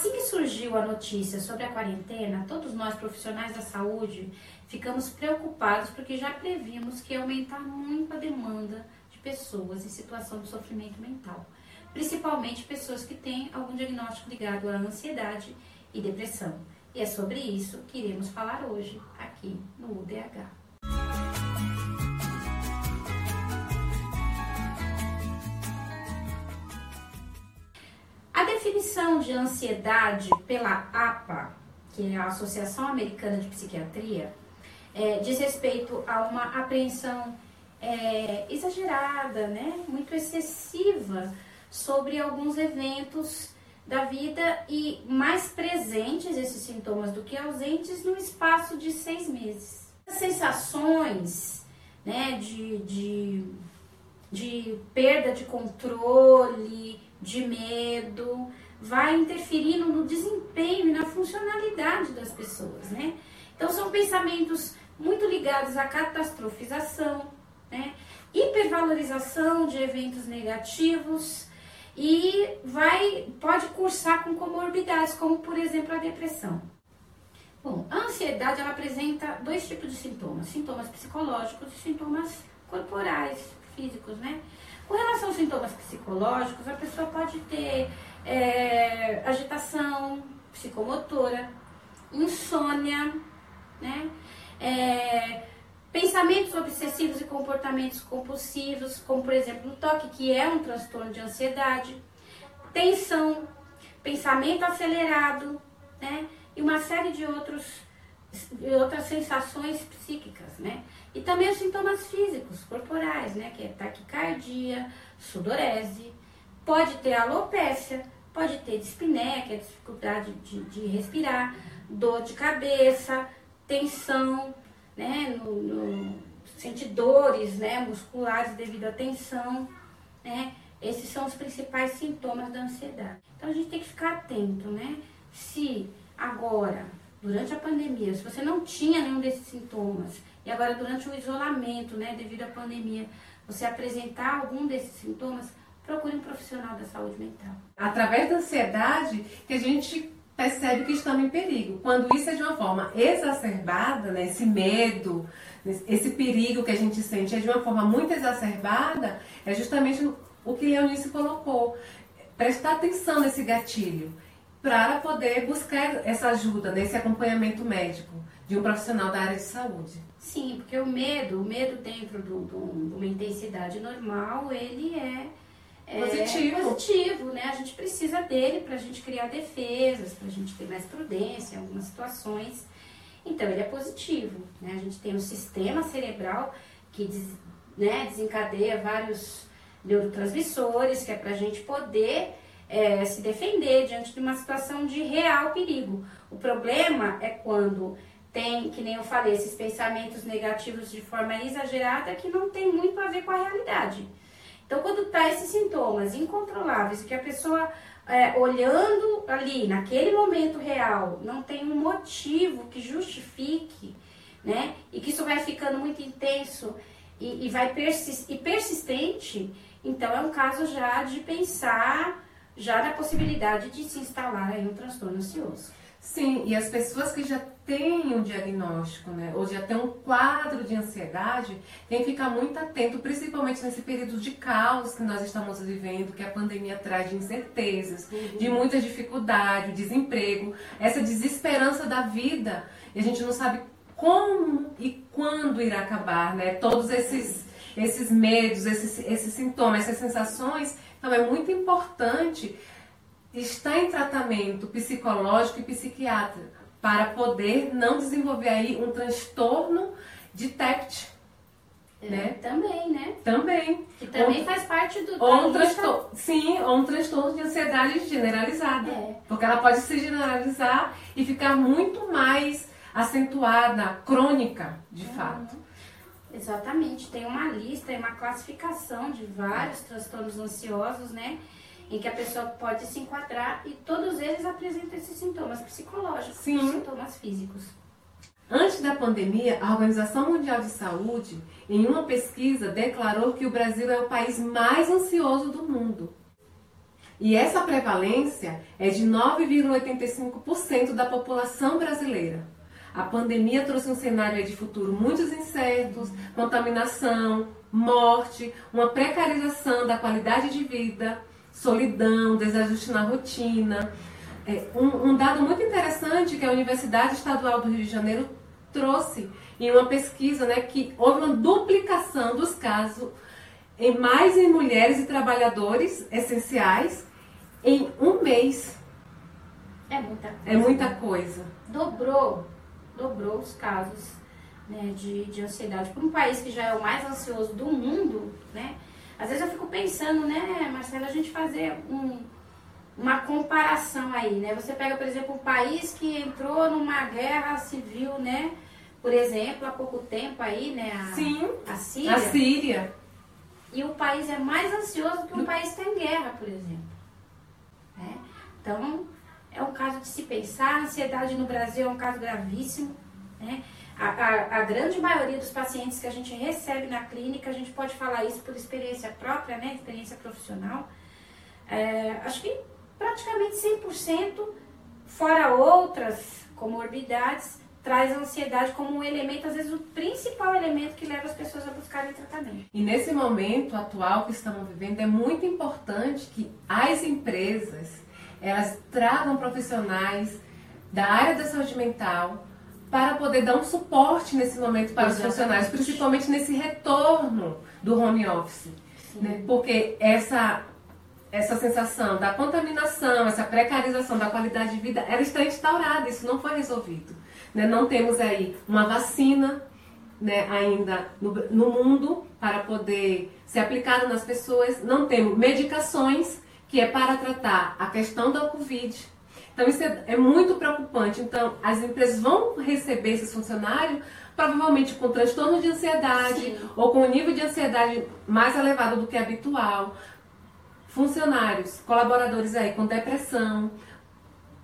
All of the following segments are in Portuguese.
Assim que surgiu a notícia sobre a quarentena, todos nós profissionais da saúde ficamos preocupados porque já previmos que ia aumentar muito a demanda de pessoas em situação de sofrimento mental, principalmente pessoas que têm algum diagnóstico ligado à ansiedade e depressão. E é sobre isso que iremos falar hoje aqui no UDH. Definição de ansiedade pela APA, que é a Associação Americana de Psiquiatria, é, diz respeito a uma apreensão é, exagerada, né, muito excessiva sobre alguns eventos da vida e mais presentes esses sintomas do que ausentes no espaço de seis meses. As sensações né, de, de, de perda de controle, de medo, vai interferindo no desempenho e na funcionalidade das pessoas, né? Então são pensamentos muito ligados à catastrofização, né? hipervalorização de eventos negativos e vai pode cursar com comorbidades, como por exemplo a depressão. Bom, a ansiedade ela apresenta dois tipos de sintomas, sintomas psicológicos e sintomas corporais, físicos, né? Com relação aos sintomas psicológicos, a pessoa pode ter é, agitação psicomotora, insônia, né? É, pensamentos obsessivos e comportamentos compulsivos, como por exemplo o toque, que é um transtorno de ansiedade, tensão, pensamento acelerado, né? E uma série de outros de outras sensações psíquicas, né? E também os sintomas físicos, corporais, né? Que é taquicardia, sudorese, pode ter alopecia, pode ter dispneia, que é dificuldade de, de respirar, dor de cabeça, tensão, né? No, no, sentir dores, né? Musculares devido à tensão, né? Esses são os principais sintomas da ansiedade. Então a gente tem que ficar atento, né? Se agora durante a pandemia, se você não tinha nenhum desses sintomas, e agora durante o isolamento, né, devido à pandemia, você apresentar algum desses sintomas, procure um profissional da saúde mental. Através da ansiedade que a gente percebe que estamos em perigo. Quando isso é de uma forma exacerbada, né, esse medo, esse perigo que a gente sente é de uma forma muito exacerbada, é justamente o que Eunice colocou. Prestar atenção nesse gatilho para poder buscar essa ajuda, nesse acompanhamento médico de um profissional da área de saúde. Sim, porque o medo, o medo dentro de uma intensidade normal, ele é, é positivo. positivo, né? A gente precisa dele para a gente criar defesas, para a gente ter mais prudência em algumas situações. Então, ele é positivo, né? A gente tem um sistema cerebral que des, né, desencadeia vários neurotransmissores, que é para a gente poder é, se defender diante de uma situação de real perigo. O problema é quando tem, que nem eu falei, esses pensamentos negativos de forma exagerada que não tem muito a ver com a realidade. Então, quando tá esses sintomas incontroláveis, que a pessoa é, olhando ali, naquele momento real, não tem um motivo que justifique, né? E que isso vai ficando muito intenso e, e vai e persistente, então é um caso já de pensar já na possibilidade de se instalar aí um transtorno ansioso. Sim, e as pessoas que já têm um diagnóstico, né, ou já têm um quadro de ansiedade, tem que ficar muito atento, principalmente nesse período de caos que nós estamos vivendo, que a pandemia traz de incertezas, uhum. de muita dificuldade, desemprego, essa desesperança da vida, e a gente não sabe como e quando irá acabar, né? Todos esses, esses medos, esses, esses sintomas, essas sensações então é muito importante estar em tratamento psicológico e psiquiátrico para poder não desenvolver aí um transtorno de TEPT. É, né? Também, né? Também. Que também ou, faz parte do ou um transtorno, Sim, ou um transtorno de ansiedade generalizada. É. Porque ela pode se generalizar e ficar muito mais acentuada, crônica, de uhum. fato. Exatamente, tem uma lista e uma classificação de vários transtornos ansiosos, né? Em que a pessoa pode se enquadrar e todos eles apresentam esses sintomas psicológicos, Sim. sintomas físicos. Antes da pandemia, a Organização Mundial de Saúde, em uma pesquisa, declarou que o Brasil é o país mais ansioso do mundo. E essa prevalência é de 9,85% da população brasileira. A pandemia trouxe um cenário de futuro muitos incertos, contaminação, morte, uma precarização da qualidade de vida, solidão, desajuste na rotina. É, um, um dado muito interessante que a Universidade Estadual do Rio de Janeiro trouxe em uma pesquisa né, que houve uma duplicação dos casos em mais em mulheres e trabalhadores essenciais em um mês. É muita coisa. É muita coisa. Dobrou, dobrou os casos né, de, de ansiedade. Para um país que já é o mais ansioso do mundo, né? Às vezes eu fico pensando, né, Marcela, a gente fazer um, uma comparação aí, né? Você pega, por exemplo, um país que entrou numa guerra civil, né? Por exemplo, há pouco tempo aí, né? A, Sim. A Síria. A Síria. E o país é mais ansioso que um país que tem guerra, por exemplo. É? Então, é um caso de se pensar. A ansiedade no Brasil é um caso gravíssimo. Né? A, a, a, grande maioria dos pacientes que a gente recebe na clínica, a gente pode falar isso por experiência própria, né? experiência profissional. É, acho que praticamente 100%, fora outras comorbidades, traz a ansiedade como um elemento, às vezes o principal elemento que leva as pessoas a buscarem tratamento. E nesse momento atual que estamos vivendo, é muito importante que as empresas elas tragam profissionais da área da saúde mental para poder dar um suporte nesse momento para Exatamente. os funcionários, principalmente nesse retorno do home office. Né? Porque essa essa sensação da contaminação, essa precarização da qualidade de vida, ela está instaurada, isso não foi resolvido. Né? Não temos aí uma vacina né, ainda no, no mundo para poder ser aplicada nas pessoas, não temos medicações que é para tratar a questão da Covid. Então isso é, é muito preocupante. Então as empresas vão receber esses funcionários provavelmente com transtorno de ansiedade Sim. ou com um nível de ansiedade mais elevado do que habitual. Funcionários, colaboradores aí com depressão,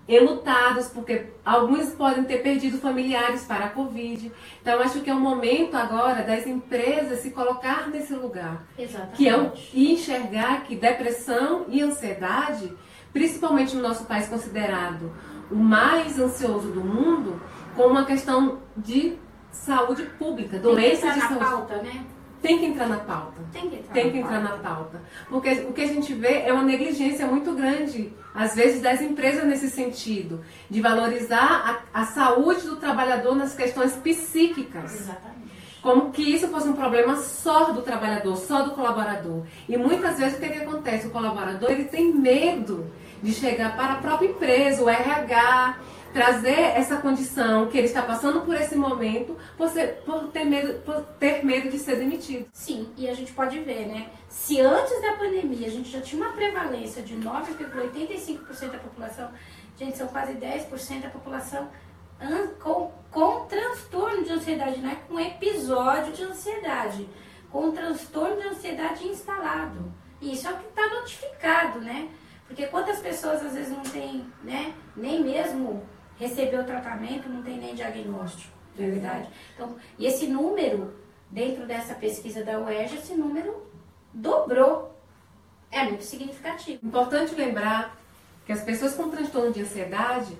enlutados, porque alguns podem ter perdido familiares para a Covid. Então, acho que é o momento agora das empresas se colocar nesse lugar. Exatamente. Que é e enxergar que depressão e ansiedade, principalmente no nosso país considerado o mais ansioso do mundo, como uma questão de saúde pública, doença de saúde. Pauta, né? tem que entrar na pauta. Tem que entrar, tem que entrar na pauta. Porque o que a gente vê é uma negligência muito grande, às vezes, das empresas nesse sentido, de valorizar a, a saúde do trabalhador nas questões psíquicas. Exatamente. Como que isso fosse um problema só do trabalhador, só do colaborador. E muitas vezes o que, que acontece? O colaborador ele tem medo de chegar para a própria empresa, o RH, trazer essa condição que ele está passando por esse momento por, ser, por, ter, medo, por ter medo de ser demitido. Sim, e a gente pode ver, né? Se antes da pandemia a gente já tinha uma prevalência de 9,85% da população, gente, são quase 10% da população com, com transtorno de ansiedade, não é com episódio de ansiedade, com transtorno de ansiedade instalado. Isso é o que está notificado, né? Porque quantas pessoas às vezes não têm, né, nem mesmo recebeu tratamento, não tem nem diagnóstico, não é verdade? Então, e esse número, dentro dessa pesquisa da UERJ, esse número dobrou. É muito significativo. Importante lembrar que as pessoas com transtorno de ansiedade,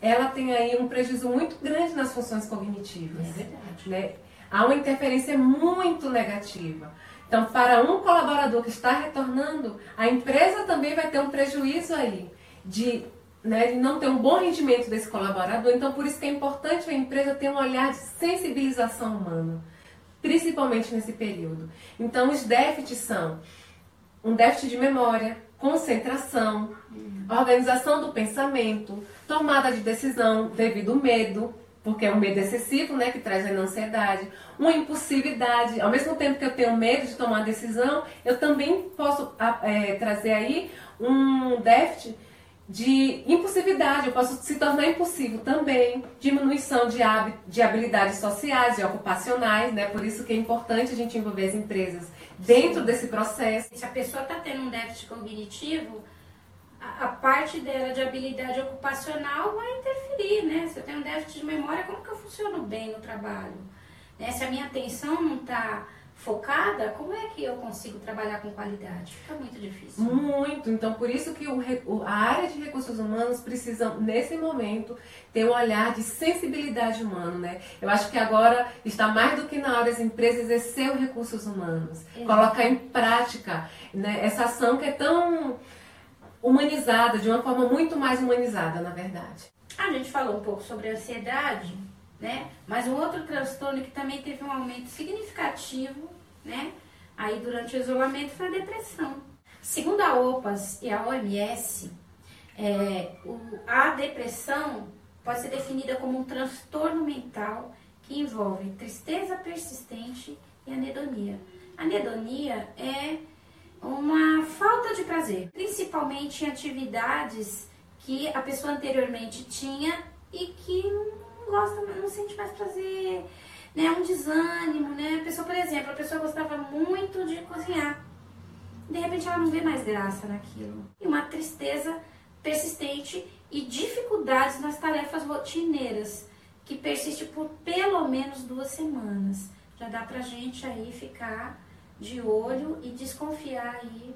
ela tem aí um prejuízo muito grande nas funções cognitivas. É verdade. Né? Há uma interferência muito negativa. Então, para um colaborador que está retornando, a empresa também vai ter um prejuízo aí de né, de não ter um bom rendimento desse colaborador. Então, por isso que é importante a empresa ter um olhar de sensibilização humana, principalmente nesse período. Então, os déficits são um déficit de memória, concentração, organização do pensamento, tomada de decisão devido ao medo, porque é um medo excessivo, né, que traz a ansiedade, uma impulsividade. Ao mesmo tempo que eu tenho medo de tomar decisão, eu também posso é, trazer aí um déficit de impulsividade, eu posso se tornar impulsivo também, diminuição de, de habilidades sociais e ocupacionais, né? Por isso que é importante a gente envolver as empresas dentro Sim. desse processo. Se a pessoa está tendo um déficit cognitivo, a, a, parte dela de habilidade ocupacional vai interferir, né? Se eu tenho um déficit de memória, como que eu funciono bem no trabalho? Né? Se a minha atenção não está focada, como é que eu consigo trabalhar com qualidade? Fica muito difícil. Muito. Então, por isso que o, a área de recursos humanos precisa, nesse momento, ter um olhar de sensibilidade humana, né? Eu acho que agora está mais do que na hora das empresas exercer os recursos humanos, Exato. colocar em prática né, essa ação que é tão humanizada, de uma forma muito mais humanizada, na verdade. A gente falou um pouco sobre a ansiedade, né? Mas um outro transtorno que também teve um aumento significativo, né? Aí durante o isolamento foi a depressão. Segundo a OPAS e a OMS, é, o, a depressão pode ser definida como um transtorno mental que envolve tristeza persistente e anedonia. Anedonia é uma prazer, principalmente em atividades que a pessoa anteriormente tinha e que não gosta, não sente mais prazer, né? Um desânimo, né? A pessoa, por exemplo, a pessoa gostava muito de cozinhar. De repente ela não vê mais graça naquilo. E uma tristeza persistente e dificuldades nas tarefas rotineiras, que persiste por pelo menos duas semanas. Já dá pra gente aí ficar de olho e desconfiar aí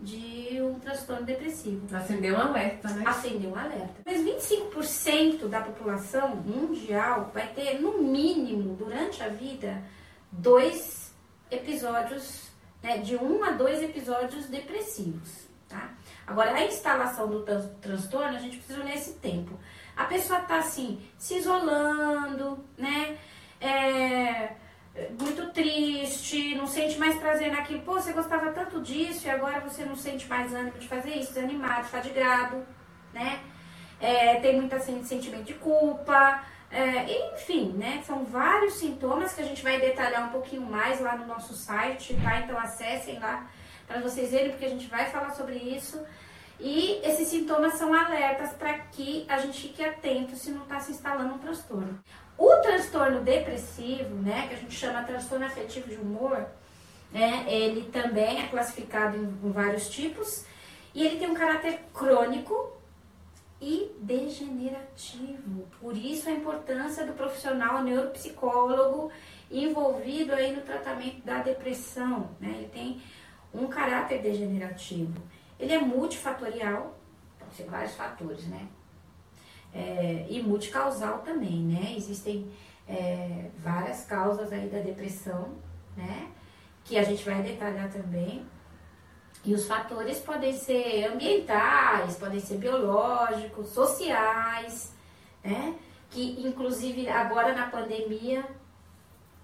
de um transtorno depressivo. Acendeu um alerta, né? Acendeu um alerta. Mas 25% da população mundial vai ter, no mínimo, durante a vida, dois episódios, né, de um a dois episódios depressivos, tá? Agora, a instalação do transtorno, a gente precisa olhar esse tempo. A pessoa tá assim, se isolando, né? É, muito triste, não sente mais prazer naquilo. Pô, você gostava tanto disso e agora você não sente mais ânimo de fazer isso, desanimado, fadigrado, né? É, tem muito assim, sentimento de culpa, é, enfim, né? São vários sintomas que a gente vai detalhar um pouquinho mais lá no nosso site, tá? Então acessem lá para vocês verem, porque a gente vai falar sobre isso. E esses sintomas são alertas para que a gente fique atento se não está se instalando um transtorno. O transtorno depressivo, né, que a gente chama transtorno afetivo de humor, né, ele também é classificado em, em vários tipos e ele tem um caráter crônico e degenerativo. Por isso a importância do profissional neuropsicólogo envolvido aí no tratamento da depressão, né? Ele tem um caráter degenerativo. Ele é multifatorial, pode ser vários fatores, né? É, e multicausal também, né? Existem é, várias causas aí da depressão, né? Que a gente vai detalhar também. E os fatores podem ser ambientais, podem ser biológicos, sociais, né? Que inclusive agora na pandemia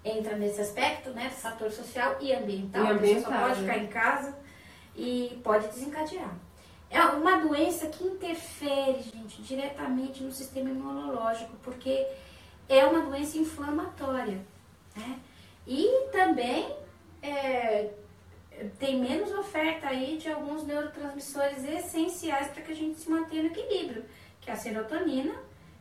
entra nesse aspecto, né? Fator social e ambiental. E ambiental, a pessoa pode ficar em casa e pode desencadear. É uma doença que interfere, gente, diretamente no sistema imunológico, porque é uma doença inflamatória. Né? E também é, tem menos oferta aí de alguns neurotransmissores essenciais para que a gente se mantenha no equilíbrio, que é a serotonina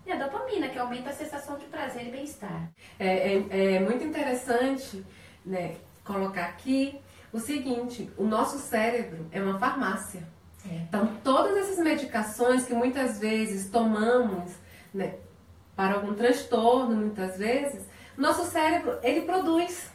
e a dopamina, que aumenta a sensação de prazer e bem-estar. É, é, é muito interessante né, colocar aqui o seguinte: o nosso cérebro é uma farmácia. É. Então, todas essas medicações que muitas vezes tomamos né, para algum transtorno, muitas vezes, nosso cérebro ele produz.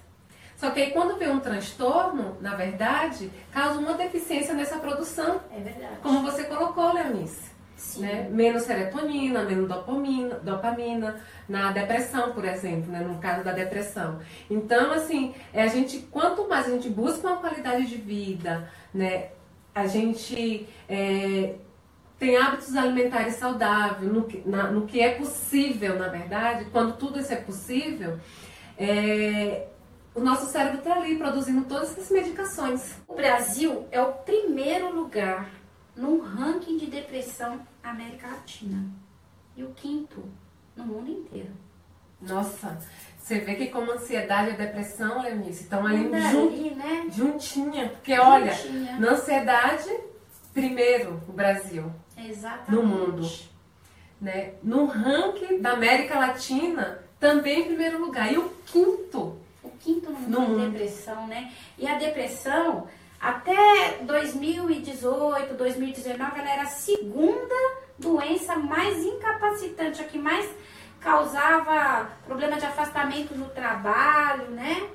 Só que aí quando vem um transtorno, na verdade, causa uma deficiência nessa produção. É verdade. Como você colocou, Leonice. Né? Menos serotonina, menos dopamina, dopamina na depressão, por exemplo, né? no caso da depressão. Então, assim, é a gente, quanto mais a gente busca uma qualidade de vida, né? A gente é, tem hábitos alimentares saudáveis, no que, na, no que é possível, na verdade, quando tudo isso é possível, é, o nosso cérebro está ali produzindo todas essas medicações. O Brasil é o primeiro lugar no ranking de depressão América Latina e o quinto no mundo inteiro. Nossa, você vê que como ansiedade e depressão, Leonice, estão ali jun... né? juntinha. Porque juntinha. olha, na ansiedade, primeiro o Brasil. Exatamente. No mundo. Né? No ranking da América Latina, também em primeiro lugar. E o quinto. O quinto no, no mundo. depressão, né? E a depressão, até 2018, 2019, ela era a segunda doença mais incapacitante, a que mais causava problema de afastamento no trabalho, né?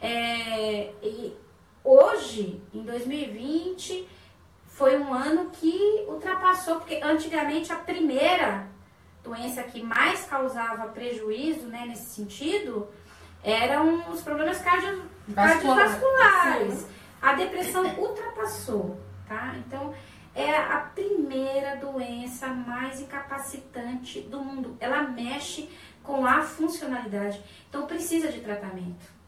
É, e hoje, em 2020, foi um ano que ultrapassou, porque antigamente a primeira doença que mais causava prejuízo né, nesse sentido eram os problemas cardio, cardiovasculares. A depressão ultrapassou, tá? Então, é a primeira doença mais incapacitante do mundo. Ela mexe com a funcionalidade. Então, precisa de tratamento.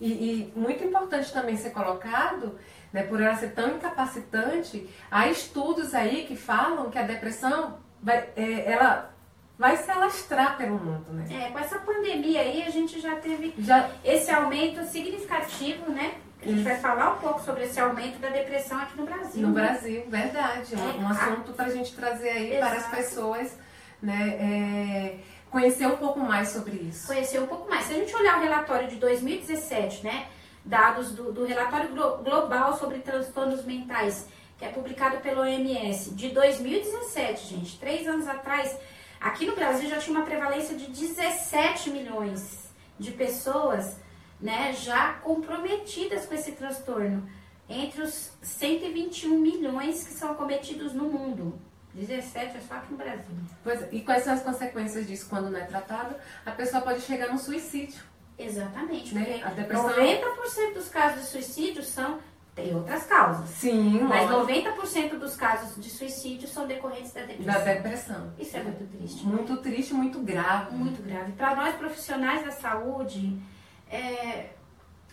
E, e, muito importante também ser colocado, né, por ela ser tão incapacitante, há estudos aí que falam que a depressão vai, é, ela vai se alastrar pelo mundo, né? É, com essa pandemia aí a gente já teve já... esse aumento significativo, né? A gente vai falar um pouco sobre esse aumento da depressão aqui no Brasil. No né? Brasil, verdade. É, um assunto para a gente trazer aí Exato. para as pessoas, né? É, conhecer um pouco mais sobre isso. Conhecer um pouco mais. Se a gente olhar o relatório de 2017, né? Dados do, do relatório global sobre transtornos mentais, que é publicado pelo OMS, de 2017, gente, três anos atrás, aqui no Brasil já tinha uma prevalência de 17 milhões de pessoas né, já comprometidas com esse transtorno, entre os 121 milhões que são cometidos no mundo. 17 é só aqui no Brasil. Pois, e quais são as consequências disso quando não é tratado? A pessoa pode chegar no suicídio. Exatamente, né? a depressão... 90% dos casos de suicídio são tem outras causas. Sim, Mas 90% dos casos de suicídio são decorrentes da depressão. Da depressão. Isso é muito triste. Muito triste, muito grave. Muito grave. Para nós profissionais da saúde, é,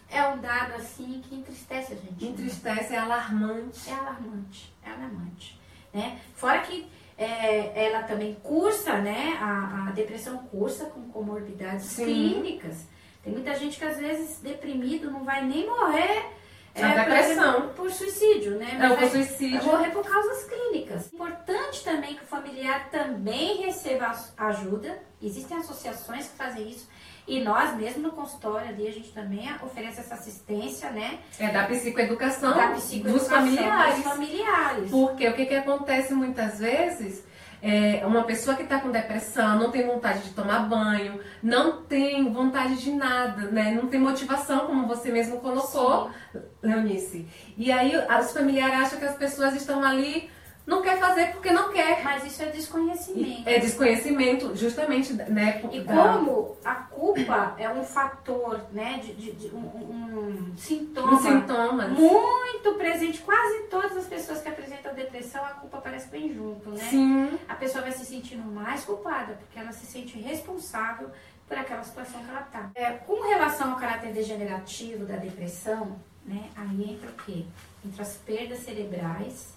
é um dado assim que entristece a gente. Né? Entristece, né? é alarmante. É alarmante, é alarmante. Né? Fora que é, ela também cursa, né? A, a, depressão cursa com comorbidades Sim. clínicas. Tem muita gente que às vezes deprimido não vai nem morrer é, depressão. Por, por suicídio, né? Mas por suicídio. morrer por causas clínicas. Importante também que o familiar também receba ajuda. Existem associações que fazem isso. E nós mesmo no consultório ali, a gente também oferece essa assistência, né? É da psicoeducação, da psicoeducação dos familiares. Dos familiares. Porque o que, que acontece muitas vezes é, uma pessoa que está com depressão não tem vontade de tomar banho, não tem vontade de nada, né? Não tem motivação, como você mesmo colocou, Sim. Leonice. E aí os familiares acham que as pessoas estão ali não quer fazer porque não quer. Mas isso é desconhecimento. É desconhecimento, justamente, né? E da... como a culpa é um fator, né, de, de, de um, um, sintoma, um sintoma muito presente, quase todas as pessoas que apresentam depressão, a culpa parece bem junto, né? Sim. A pessoa vai se sentindo mais culpada, porque ela se sente responsável por aquela situação que ela está. É, com relação ao caráter degenerativo da depressão, né, aí entra o quê? Entre as perdas cerebrais,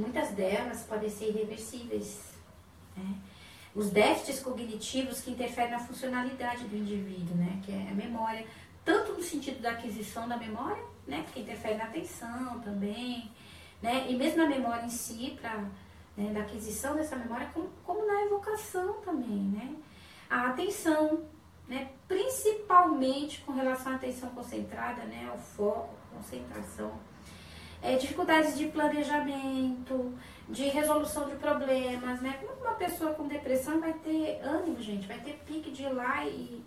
muitas delas podem ser irreversíveis. Né? Os déficits cognitivos que interferem na funcionalidade do indivíduo, né? que é a memória, tanto no sentido da aquisição da memória, né? porque interfere na atenção também, né? e mesmo na memória em si, para né, da aquisição dessa memória, como, como na evocação também. Né? A atenção, né? principalmente com relação à atenção concentrada, né? o foco, concentração é, dificuldades de planejamento, de resolução de problemas, né? Como uma pessoa com depressão vai ter ânimo, gente, vai ter pique de ir lá e,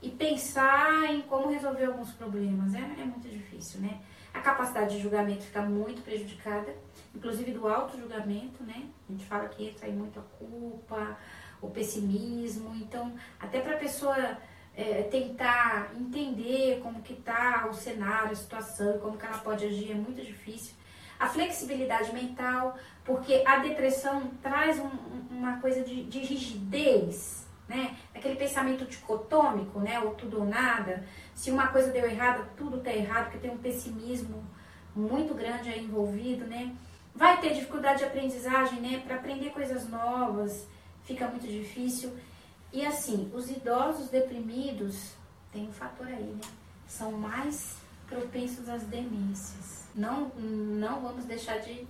e pensar em como resolver alguns problemas, é, é muito difícil, né? A capacidade de julgamento fica muito prejudicada, inclusive do auto-julgamento, né? A gente fala que entra aí muito a culpa, o pessimismo, então até para a pessoa é, tentar entender como que está o cenário, a situação, como que ela pode agir é muito difícil. A flexibilidade mental, porque a depressão traz um, uma coisa de, de, rigidez, né? Aquele pensamento dicotômico, né? Ou tudo ou nada. Se uma coisa deu errado, tudo está errado, porque tem um pessimismo muito grande aí envolvido, né? Vai ter dificuldade de aprendizagem, né? Para aprender coisas novas, fica muito difícil. E assim, os idosos deprimidos, tem um fator aí, né? São mais propensos às demências. Não, não vamos deixar de,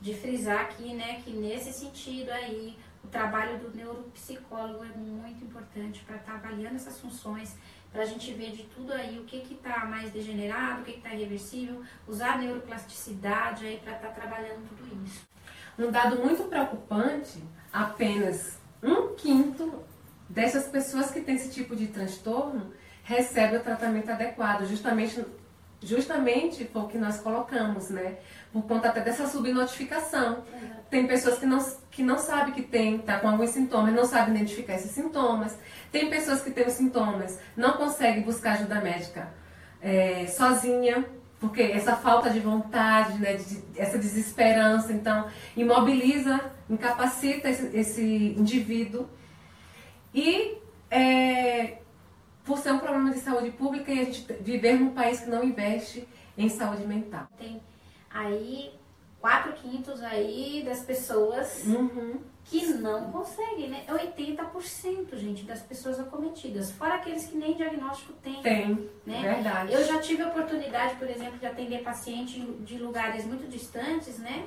de frisar aqui, né, que nesse sentido aí, o trabalho do neuropsicólogo é muito importante para estar tá avaliando essas funções, para a gente ver de tudo aí o que está mais degenerado, o que está irreversível, usar a neuroplasticidade aí para estar tá trabalhando tudo isso. Um dado muito preocupante, apenas um quinto dessas pessoas que têm esse tipo de transtorno recebe o tratamento adequado, justamente justamente foi o que nós colocamos, né? Por conta até dessa subnotificação. Uhum. Tem pessoas que não, que não sabem que tem, tá com alguns sintomas, não sabem identificar esses sintomas. Tem pessoas que têm os sintomas, não conseguem buscar ajuda médica é, sozinha, porque essa falta de vontade, né, de, essa desesperança, então imobiliza, incapacita esse, esse indivíduo. E é, por ser um problema de saúde pública e a gente viver num país que não investe em saúde mental. Tem aí quatro quintos aí das pessoas uhum. que não conseguem, né? É 80%, gente, das pessoas acometidas. Fora aqueles que nem diagnóstico têm. Tem, né? verdade. Eu já tive a oportunidade, por exemplo, de atender paciente de lugares muito distantes, né?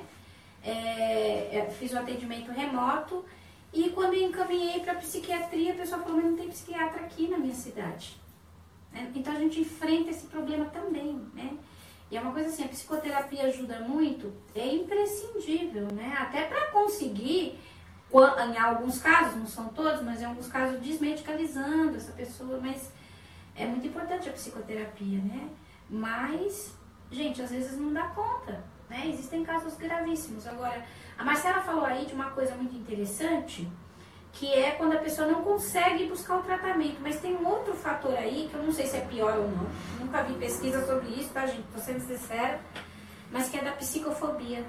É, é fiz o um atendimento remoto e quando eu encaminhei para psiquiatria, a pessoa falou, mas não tem psiquiatra aqui na minha cidade. Né? Então a gente enfrenta esse problema também, né? E é uma coisa assim, a psicoterapia ajuda muito, é imprescindível, né? Até para conseguir, em alguns casos, não são todos, mas em alguns casos desmedicalizando essa pessoa, mas é muito importante a psicoterapia, né? Mas, gente, às vezes não dá conta, né? Existem casos gravíssimos. Agora, a Marcela falou aí de uma coisa muito interessante, que é quando a pessoa não consegue buscar o tratamento. Mas tem um outro fator aí, que eu não sei se é pior ou não. Nunca vi pesquisa sobre isso, tá, gente? Tô sendo sincera. Mas que é da psicofobia.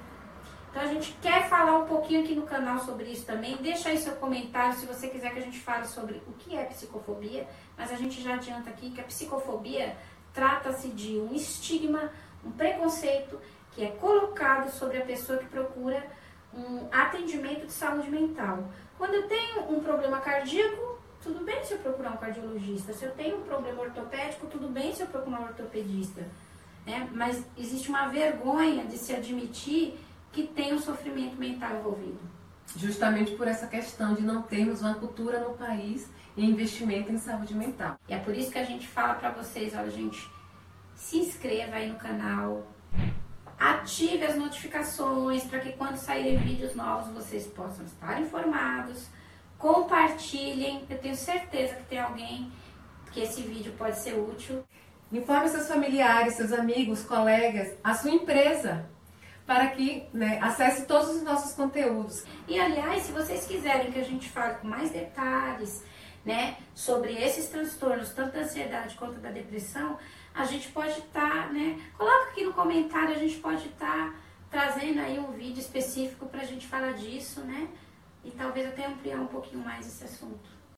Então a gente quer falar um pouquinho aqui no canal sobre isso também. Deixa aí seu comentário se você quiser que a gente fale sobre o que é psicofobia. Mas a gente já adianta aqui que a psicofobia trata-se de um estigma, um preconceito que é colocado sobre a pessoa que procura um atendimento de saúde mental. Quando eu tenho um problema cardíaco, tudo bem se eu procurar um cardiologista. Se eu tenho um problema ortopédico, tudo bem se eu procurar um ortopedista. Né? Mas existe uma vergonha de se admitir que tem um sofrimento mental envolvido. Justamente por essa questão de não termos uma cultura no país e investimento em saúde mental. E é por isso que a gente fala para vocês, olha gente, se inscreva aí no canal, Ative as notificações para que quando saírem vídeos novos vocês possam estar informados. Compartilhem, eu tenho certeza que tem alguém que esse vídeo pode ser útil. Informe seus familiares, seus amigos, colegas, a sua empresa, para que né, acesse todos os nossos conteúdos. E aliás, se vocês quiserem que a gente fale com mais detalhes né, sobre esses transtornos, tanto da ansiedade quanto da depressão, a gente pode estar, tá, né? Coloca aqui no comentário, a gente pode estar tá trazendo aí um vídeo específico para a gente falar disso, né? E talvez até ampliar um pouquinho mais esse assunto.